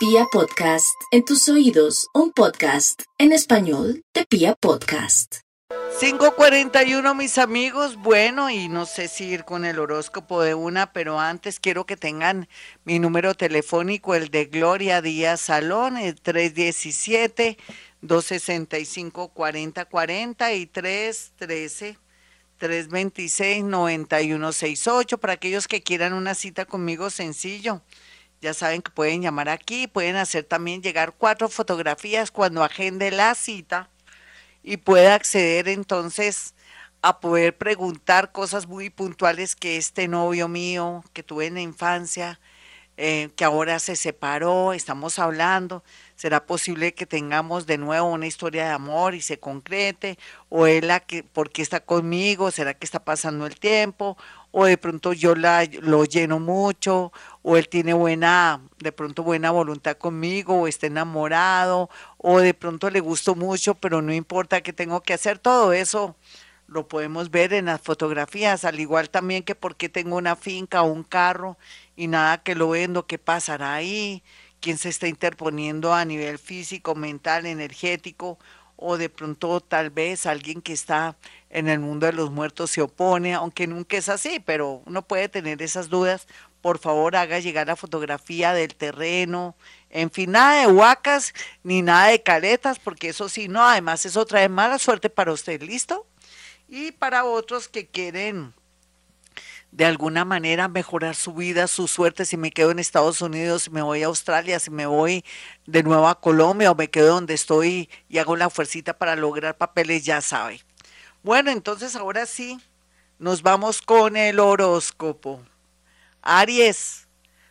Pia Podcast, en tus oídos, un podcast en español de Pia Podcast. 541 mis amigos, bueno, y no sé si ir con el horóscopo de una, pero antes quiero que tengan mi número telefónico, el de Gloria Díaz Salón, el 317 265 4040 y 313 326 9168 para aquellos que quieran una cita conmigo sencillo. Ya saben que pueden llamar aquí, pueden hacer también llegar cuatro fotografías cuando agende la cita y pueda acceder entonces a poder preguntar cosas muy puntuales que este novio mío que tuve en la infancia, eh, que ahora se separó, estamos hablando, ¿será posible que tengamos de nuevo una historia de amor y se concrete? ¿O él la que, por qué está conmigo? ¿Será que está pasando el tiempo? O de pronto yo la, lo lleno mucho, o él tiene buena, de pronto buena voluntad conmigo, o está enamorado, o de pronto le gusto mucho, pero no importa que tengo que hacer todo eso. Lo podemos ver en las fotografías, al igual también que porque tengo una finca o un carro y nada que lo vendo, qué pasará ahí, quién se está interponiendo a nivel físico, mental, energético, o de pronto tal vez alguien que está en el mundo de los muertos se opone, aunque nunca es así, pero uno puede tener esas dudas. Por favor, haga llegar la fotografía del terreno, en fin, nada de huacas ni nada de caretas, porque eso sí, no, además eso trae mala suerte para usted, ¿listo? Y para otros que quieren de alguna manera mejorar su vida, su suerte, si me quedo en Estados Unidos, si me voy a Australia, si me voy de nuevo a Colombia o me quedo donde estoy y hago la fuercita para lograr papeles, ya sabe. Bueno, entonces ahora sí, nos vamos con el horóscopo. Aries,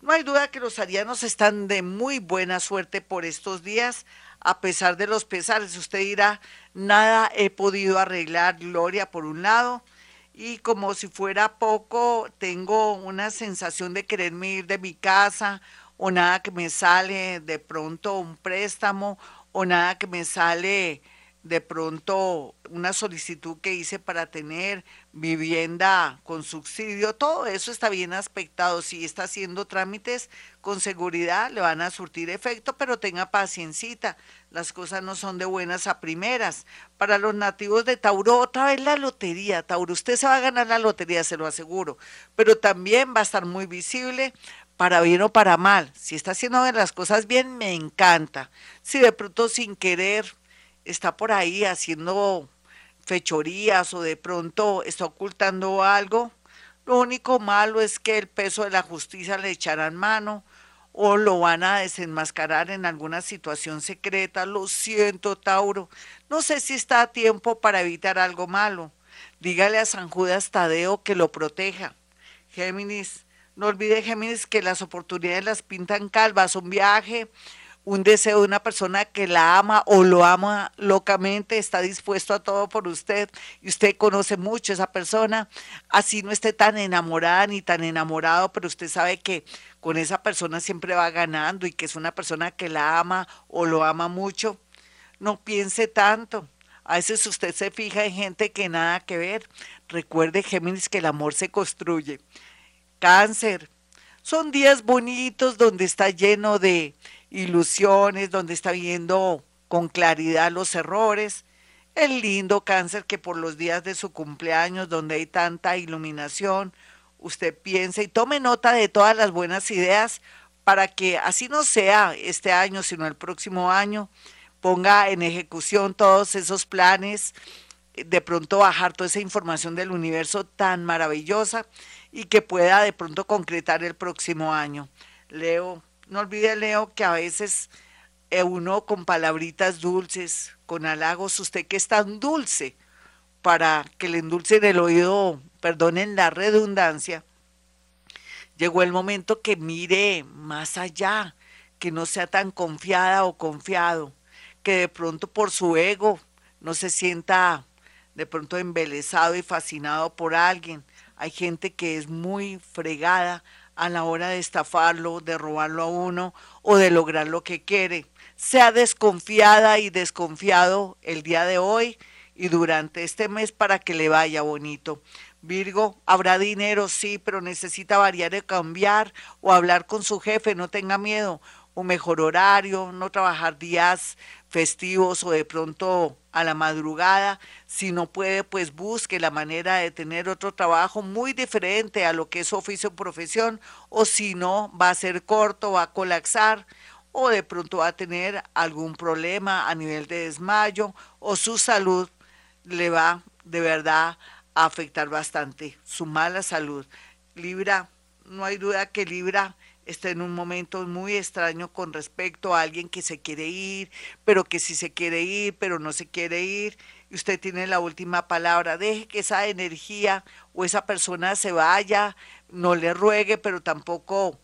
no hay duda que los arianos están de muy buena suerte por estos días, a pesar de los pesares. Usted dirá, nada he podido arreglar, Gloria, por un lado, y como si fuera poco, tengo una sensación de quererme ir de mi casa, o nada que me sale de pronto un préstamo, o nada que me sale de pronto una solicitud que hice para tener vivienda con subsidio, todo eso está bien aspectado. Si está haciendo trámites con seguridad, le van a surtir efecto, pero tenga paciencita. Las cosas no son de buenas a primeras. Para los nativos de Tauro, otra vez la lotería. Tauro, usted se va a ganar la lotería, se lo aseguro, pero también va a estar muy visible para bien o para mal. Si está haciendo las cosas bien, me encanta. Si de pronto sin querer está por ahí haciendo fechorías o de pronto está ocultando algo, lo único malo es que el peso de la justicia le echarán mano o lo van a desenmascarar en alguna situación secreta. Lo siento, Tauro. No sé si está a tiempo para evitar algo malo. Dígale a San Judas Tadeo que lo proteja. Géminis, no olvide, Géminis, que las oportunidades las pintan calvas. Un viaje, un deseo de una persona que la ama o lo ama locamente, está dispuesto a todo por usted y usted conoce mucho a esa persona, así no esté tan enamorada ni tan enamorado, pero usted sabe que con esa persona siempre va ganando y que es una persona que la ama o lo ama mucho. No piense tanto. A veces usted se fija en gente que nada que ver. Recuerde, Géminis, que el amor se construye. Cáncer. Son días bonitos donde está lleno de ilusiones, donde está viendo con claridad los errores. El lindo cáncer que por los días de su cumpleaños, donde hay tanta iluminación, usted piense y tome nota de todas las buenas ideas para que así no sea este año, sino el próximo año, ponga en ejecución todos esos planes, de pronto bajar toda esa información del universo tan maravillosa y que pueda de pronto concretar el próximo año. Leo, no olvide, Leo, que a veces eh, uno con palabritas dulces, con halagos, usted que es tan dulce, para que le endulcen el oído, perdonen la redundancia, llegó el momento que mire más allá, que no sea tan confiada o confiado, que de pronto por su ego no se sienta de pronto embelesado y fascinado por alguien. Hay gente que es muy fregada a la hora de estafarlo, de robarlo a uno o de lograr lo que quiere. Sea desconfiada y desconfiado el día de hoy y durante este mes para que le vaya bonito. Virgo, habrá dinero, sí, pero necesita variar y cambiar o hablar con su jefe, no tenga miedo. Un mejor horario, no trabajar días festivos o de pronto a la madrugada. Si no puede, pues busque la manera de tener otro trabajo muy diferente a lo que es oficio o profesión, o si no, va a ser corto, va a colapsar, o de pronto va a tener algún problema a nivel de desmayo, o su salud le va de verdad a afectar bastante, su mala salud. Libra, no hay duda que Libra está en un momento muy extraño con respecto a alguien que se quiere ir, pero que sí se quiere ir, pero no se quiere ir. Y usted tiene la última palabra. Deje que esa energía o esa persona se vaya, no le ruegue, pero tampoco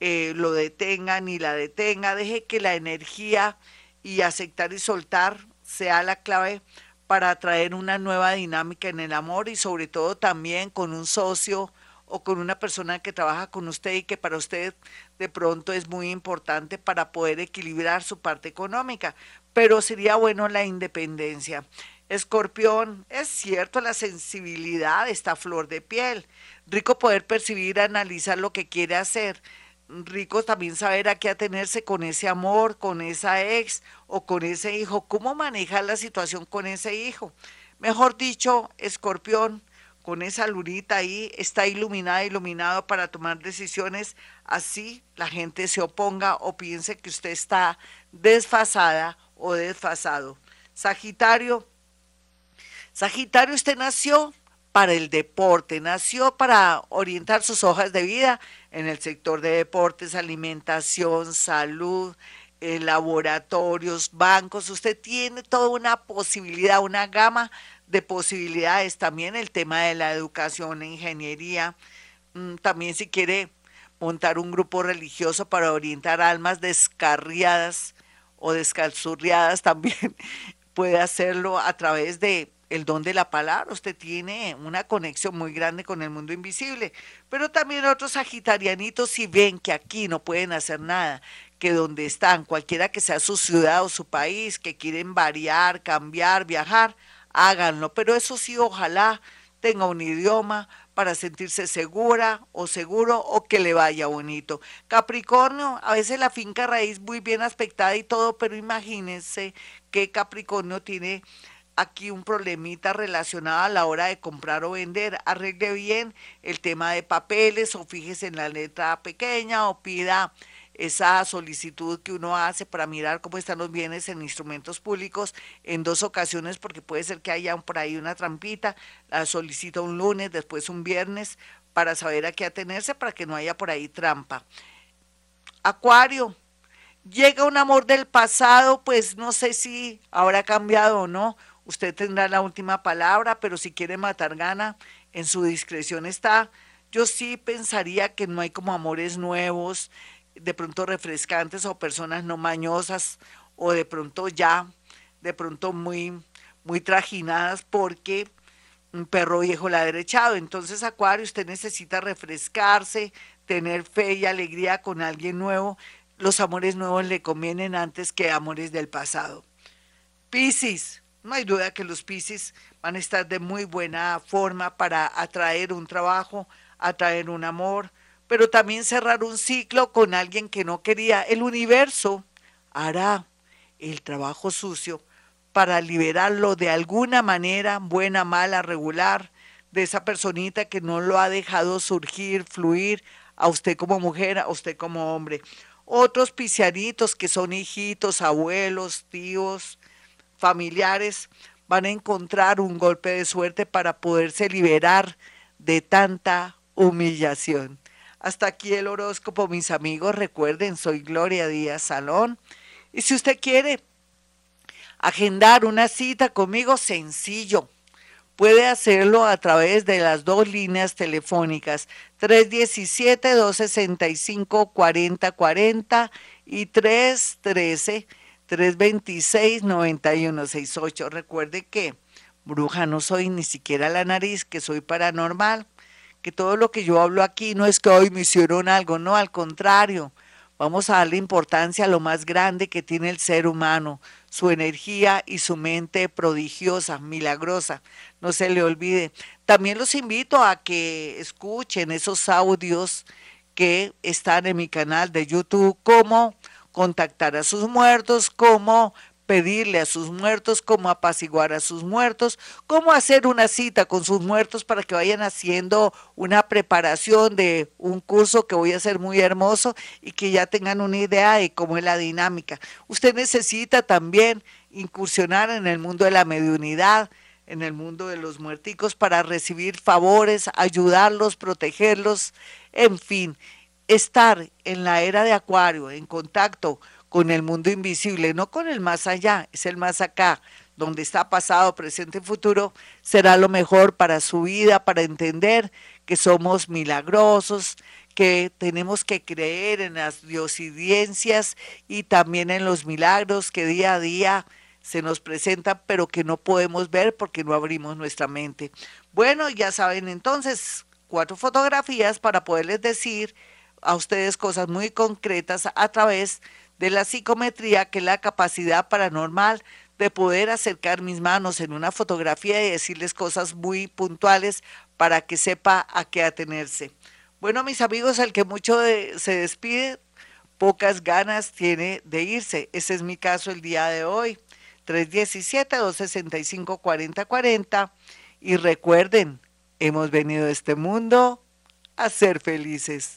eh, lo detenga ni la detenga. Deje que la energía y aceptar y soltar sea la clave para traer una nueva dinámica en el amor y sobre todo también con un socio o con una persona que trabaja con usted y que para usted de pronto es muy importante para poder equilibrar su parte económica, pero sería bueno la independencia. Escorpión, es cierto, la sensibilidad está flor de piel. Rico poder percibir, analizar lo que quiere hacer. Rico también saber a qué atenerse con ese amor, con esa ex o con ese hijo. ¿Cómo manejar la situación con ese hijo? Mejor dicho, escorpión, con esa lunita ahí, está iluminada, iluminado para tomar decisiones, así la gente se oponga o piense que usted está desfasada o desfasado. Sagitario, Sagitario, usted nació para el deporte, nació para orientar sus hojas de vida en el sector de deportes, alimentación, salud, eh, laboratorios, bancos. Usted tiene toda una posibilidad, una gama de posibilidades, también el tema de la educación, ingeniería, mm, también si quiere montar un grupo religioso para orientar almas descarriadas o descalzurriadas, también puede hacerlo a través de el don de la palabra. Usted tiene una conexión muy grande con el mundo invisible. Pero también otros sagitarianitos, si ven que aquí no pueden hacer nada, que donde están, cualquiera que sea su ciudad o su país, que quieren variar, cambiar, viajar, háganlo. Pero eso sí, ojalá tenga un idioma para sentirse segura o seguro o que le vaya bonito. Capricornio, a veces la finca raíz muy bien aspectada y todo, pero imagínense que Capricornio tiene aquí un problemita relacionado a la hora de comprar o vender. Arregle bien el tema de papeles o fíjese en la letra pequeña o pida esa solicitud que uno hace para mirar cómo están los bienes en instrumentos públicos en dos ocasiones, porque puede ser que haya por ahí una trampita, la solicita un lunes, después un viernes, para saber a qué atenerse, para que no haya por ahí trampa. Acuario, llega un amor del pasado, pues no sé si habrá cambiado o no, usted tendrá la última palabra, pero si quiere matar gana, en su discreción está. Yo sí pensaría que no hay como amores nuevos, de pronto refrescantes o personas no mañosas o de pronto ya, de pronto muy, muy trajinadas porque un perro viejo la ha derechado. Entonces, Acuario, usted necesita refrescarse, tener fe y alegría con alguien nuevo. Los amores nuevos le convienen antes que amores del pasado. Piscis, no hay duda que los Piscis van a estar de muy buena forma para atraer un trabajo, atraer un amor, pero también cerrar un ciclo con alguien que no quería. El universo hará el trabajo sucio para liberarlo de alguna manera, buena, mala, regular, de esa personita que no lo ha dejado surgir, fluir, a usted como mujer, a usted como hombre. Otros pisianitos que son hijitos, abuelos, tíos, familiares, van a encontrar un golpe de suerte para poderse liberar de tanta humillación. Hasta aquí el horóscopo, mis amigos. Recuerden, soy Gloria Díaz Salón. Y si usted quiere agendar una cita conmigo, sencillo. Puede hacerlo a través de las dos líneas telefónicas 317-265-4040 y 313-326-9168. Recuerde que bruja no soy ni siquiera la nariz, que soy paranormal todo lo que yo hablo aquí no es que hoy me hicieron algo, no, al contrario, vamos a darle importancia a lo más grande que tiene el ser humano, su energía y su mente prodigiosa, milagrosa, no se le olvide. También los invito a que escuchen esos audios que están en mi canal de YouTube, como contactar a sus muertos, cómo pedirle a sus muertos, cómo apaciguar a sus muertos, cómo hacer una cita con sus muertos para que vayan haciendo una preparación de un curso que voy a hacer muy hermoso y que ya tengan una idea de cómo es la dinámica. Usted necesita también incursionar en el mundo de la mediunidad, en el mundo de los muerticos para recibir favores, ayudarlos, protegerlos, en fin, estar en la era de Acuario, en contacto con el mundo invisible, no con el más allá, es el más acá, donde está pasado, presente y futuro, será lo mejor para su vida, para entender que somos milagrosos, que tenemos que creer en las diosidencias y también en los milagros que día a día se nos presentan, pero que no podemos ver porque no abrimos nuestra mente. Bueno, ya saben entonces, cuatro fotografías para poderles decir a ustedes cosas muy concretas a través de la psicometría, que es la capacidad paranormal de poder acercar mis manos en una fotografía y decirles cosas muy puntuales para que sepa a qué atenerse. Bueno, mis amigos, el que mucho se despide, pocas ganas tiene de irse. Ese es mi caso el día de hoy. 317-265-4040. Y recuerden, hemos venido a este mundo a ser felices.